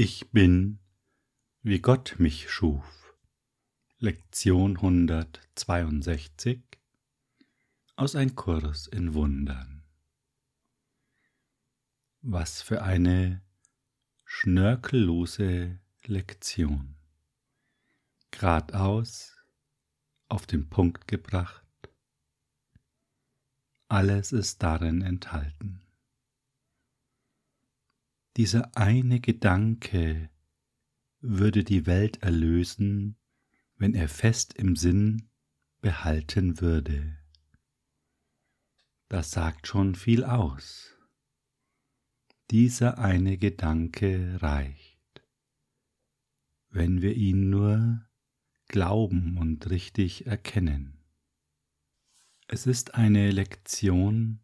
Ich bin, wie Gott mich schuf. Lektion 162 aus Ein Kurs in Wundern. Was für eine schnörkellose Lektion. Gradaus, auf den Punkt gebracht. Alles ist darin enthalten dieser eine Gedanke würde die Welt erlösen, wenn er fest im Sinn behalten würde. Das sagt schon viel aus. Dieser eine Gedanke reicht, wenn wir ihn nur glauben und richtig erkennen. Es ist eine Lektion,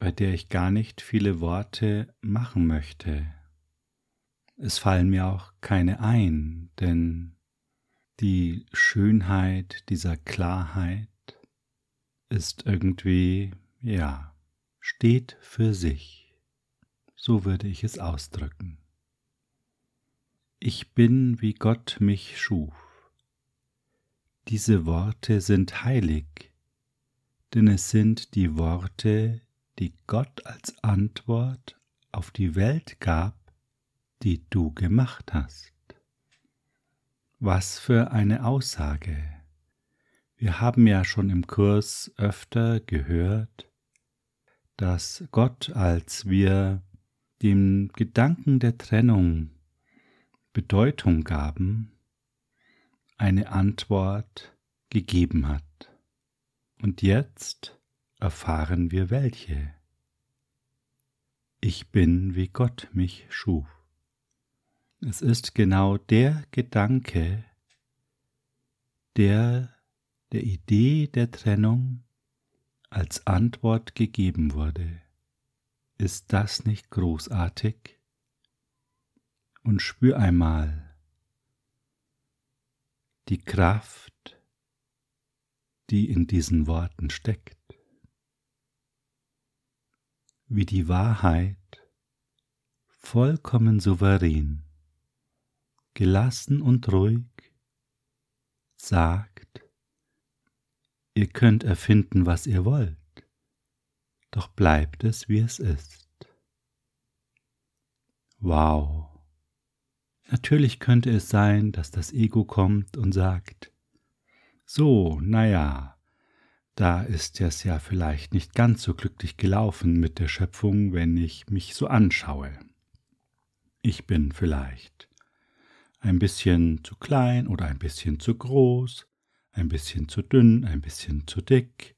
bei der ich gar nicht viele Worte machen möchte. Es fallen mir auch keine ein, denn die Schönheit dieser Klarheit ist irgendwie, ja, steht für sich. So würde ich es ausdrücken. Ich bin, wie Gott mich schuf. Diese Worte sind heilig, denn es sind die Worte, die Gott als Antwort auf die Welt gab, die du gemacht hast. Was für eine Aussage. Wir haben ja schon im Kurs öfter gehört, dass Gott, als wir dem Gedanken der Trennung Bedeutung gaben, eine Antwort gegeben hat. Und jetzt erfahren wir welche. Ich bin, wie Gott mich schuf. Es ist genau der Gedanke, der der Idee der Trennung als Antwort gegeben wurde. Ist das nicht großartig? Und spür einmal die Kraft, die in diesen Worten steckt wie die Wahrheit, vollkommen souverän, gelassen und ruhig, sagt, ihr könnt erfinden, was ihr wollt, doch bleibt es, wie es ist. Wow. Natürlich könnte es sein, dass das Ego kommt und sagt, so, naja, da ist es ja vielleicht nicht ganz so glücklich gelaufen mit der Schöpfung, wenn ich mich so anschaue. Ich bin vielleicht ein bisschen zu klein oder ein bisschen zu groß, ein bisschen zu dünn, ein bisschen zu dick.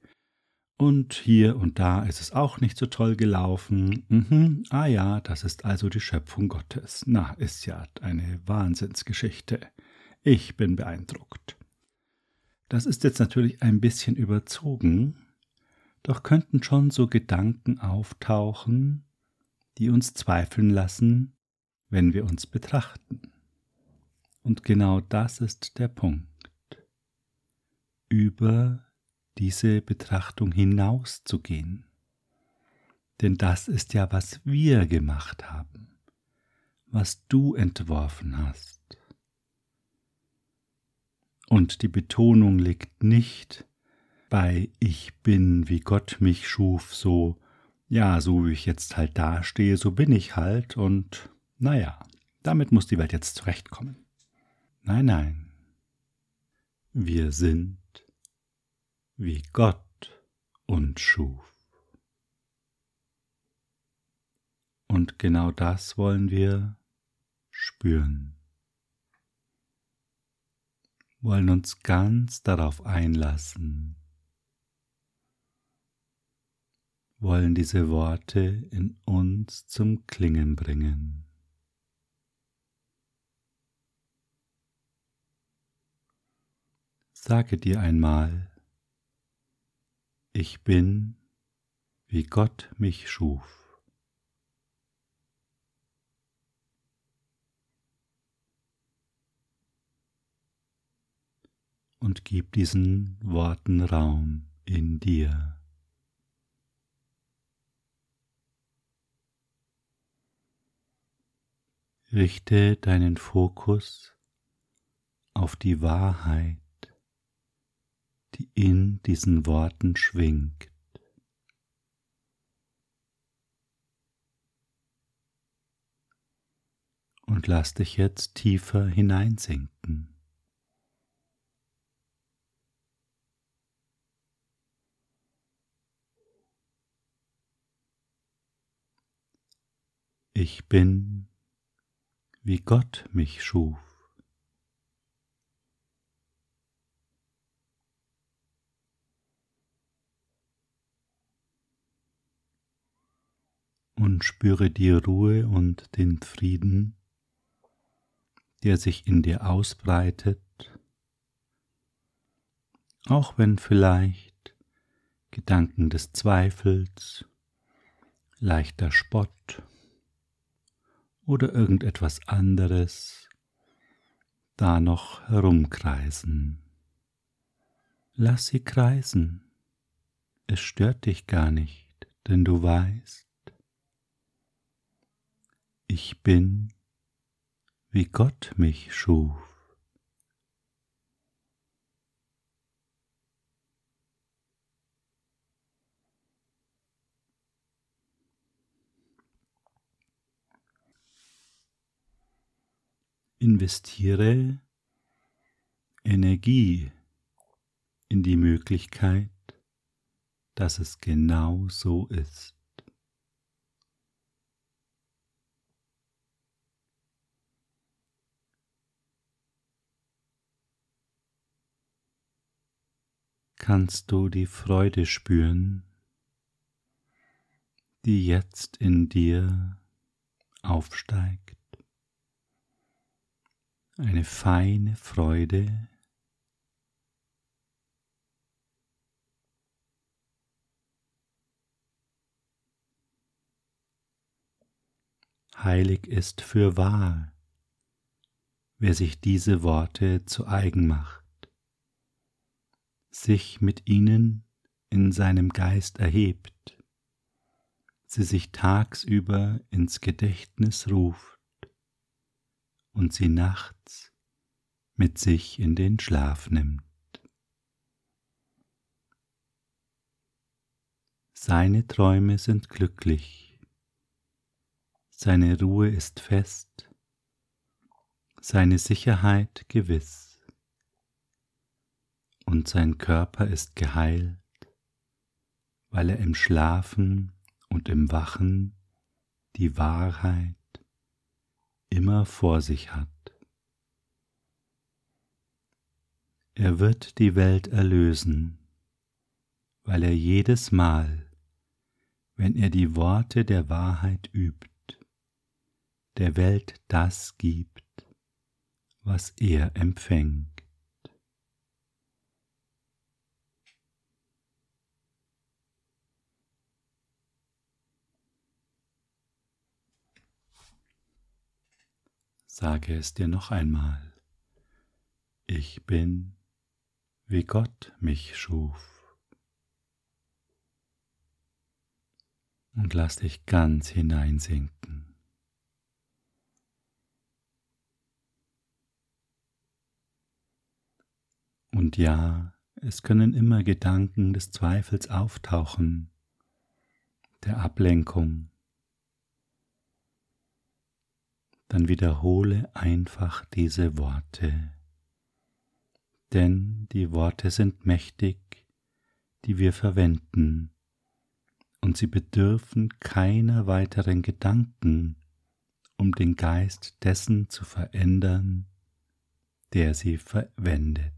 Und hier und da ist es auch nicht so toll gelaufen. Mhm, ah ja, das ist also die Schöpfung Gottes. Na, ist ja eine Wahnsinnsgeschichte. Ich bin beeindruckt. Das ist jetzt natürlich ein bisschen überzogen, doch könnten schon so Gedanken auftauchen, die uns zweifeln lassen, wenn wir uns betrachten. Und genau das ist der Punkt. Über diese Betrachtung hinauszugehen. Denn das ist ja, was wir gemacht haben, was du entworfen hast. Und die Betonung liegt nicht bei Ich bin, wie Gott mich schuf, so, ja, so wie ich jetzt halt dastehe, so bin ich halt und naja, damit muss die Welt jetzt zurechtkommen. Nein, nein. Wir sind, wie Gott uns schuf. Und genau das wollen wir spüren wollen uns ganz darauf einlassen, wollen diese Worte in uns zum Klingen bringen. Sage dir einmal, ich bin, wie Gott mich schuf. Und gib diesen Worten Raum in dir. Richte deinen Fokus auf die Wahrheit, die in diesen Worten schwingt. Und lass dich jetzt tiefer hineinsinken. Ich bin, wie Gott mich schuf. Und spüre die Ruhe und den Frieden, der sich in dir ausbreitet, auch wenn vielleicht Gedanken des Zweifels, leichter Spott oder irgendetwas anderes da noch herumkreisen. Lass sie kreisen, es stört dich gar nicht, denn du weißt, ich bin, wie Gott mich schuf. Investiere Energie in die Möglichkeit, dass es genau so ist. Kannst du die Freude spüren, die jetzt in dir aufsteigt? Eine feine Freude. Heilig ist für wahr, wer sich diese Worte zu eigen macht, sich mit ihnen in seinem Geist erhebt, sie sich tagsüber ins Gedächtnis ruft und sie nachts mit sich in den Schlaf nimmt. Seine Träume sind glücklich, seine Ruhe ist fest, seine Sicherheit gewiss. Und sein Körper ist geheilt, weil er im Schlafen und im Wachen die Wahrheit immer vor sich hat. Er wird die Welt erlösen, weil er jedes Mal, wenn er die Worte der Wahrheit übt, der Welt das gibt, was er empfängt. Sage es dir noch einmal. Ich bin, wie Gott mich schuf. Und lass dich ganz hineinsinken. Und ja, es können immer Gedanken des Zweifels auftauchen, der Ablenkung, dann wiederhole einfach diese Worte. Denn die Worte sind mächtig, die wir verwenden, und sie bedürfen keiner weiteren Gedanken, um den Geist dessen zu verändern, der sie verwendet.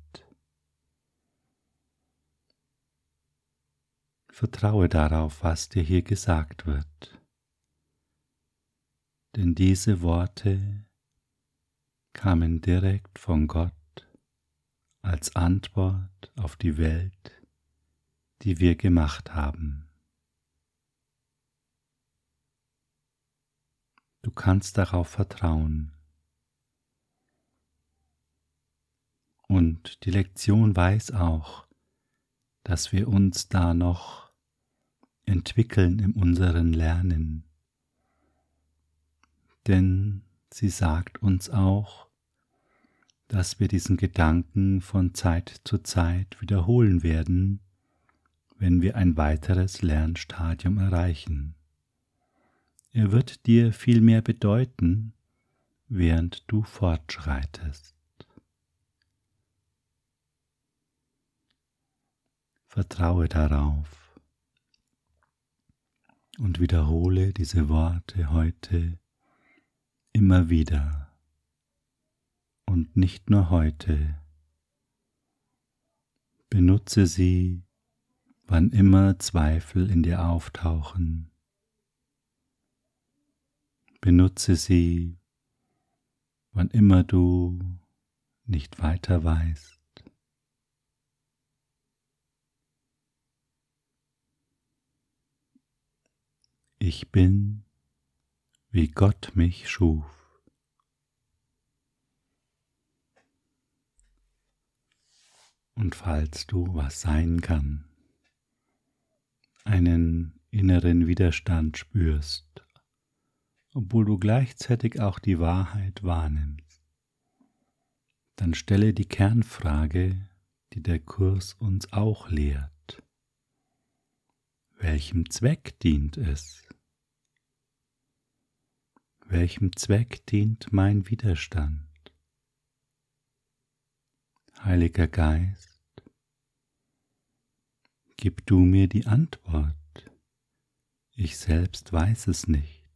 Vertraue darauf, was dir hier gesagt wird denn diese Worte kamen direkt von Gott als Antwort auf die Welt, die wir gemacht haben. Du kannst darauf vertrauen. Und die Lektion weiß auch, dass wir uns da noch entwickeln in unseren Lernen denn sie sagt uns auch, dass wir diesen Gedanken von Zeit zu Zeit wiederholen werden, wenn wir ein weiteres Lernstadium erreichen. Er wird dir viel mehr bedeuten, während du fortschreitest. Vertraue darauf und wiederhole diese Worte heute immer wieder und nicht nur heute. Benutze sie, wann immer Zweifel in dir auftauchen. Benutze sie, wann immer du nicht weiter weißt. Ich bin, wie Gott mich schuf. Und falls du was sein kann, einen inneren Widerstand spürst, obwohl du gleichzeitig auch die Wahrheit wahrnimmst, dann stelle die Kernfrage, die der Kurs uns auch lehrt. Welchem Zweck dient es? Welchem Zweck dient mein Widerstand? Heiliger Geist, gib du mir die Antwort, ich selbst weiß es nicht.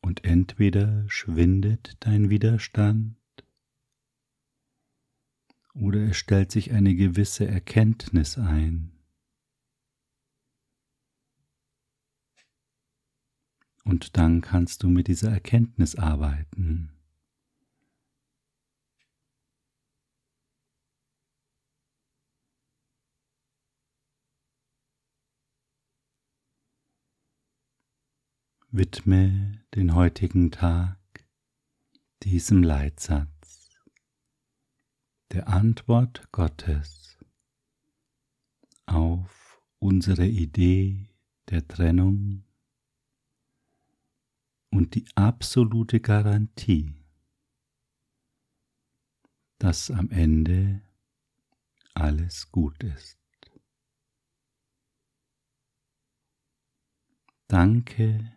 Und entweder schwindet dein Widerstand, oder es stellt sich eine gewisse Erkenntnis ein. Und dann kannst du mit dieser Erkenntnis arbeiten. Widme den heutigen Tag diesem Leitsatz, der Antwort Gottes auf unsere Idee der Trennung und die absolute Garantie, dass am Ende alles gut ist. Danke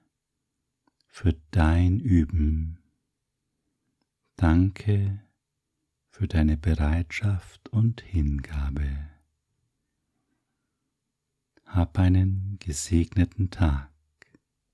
für dein Üben. Danke für deine Bereitschaft und Hingabe. Hab einen gesegneten Tag.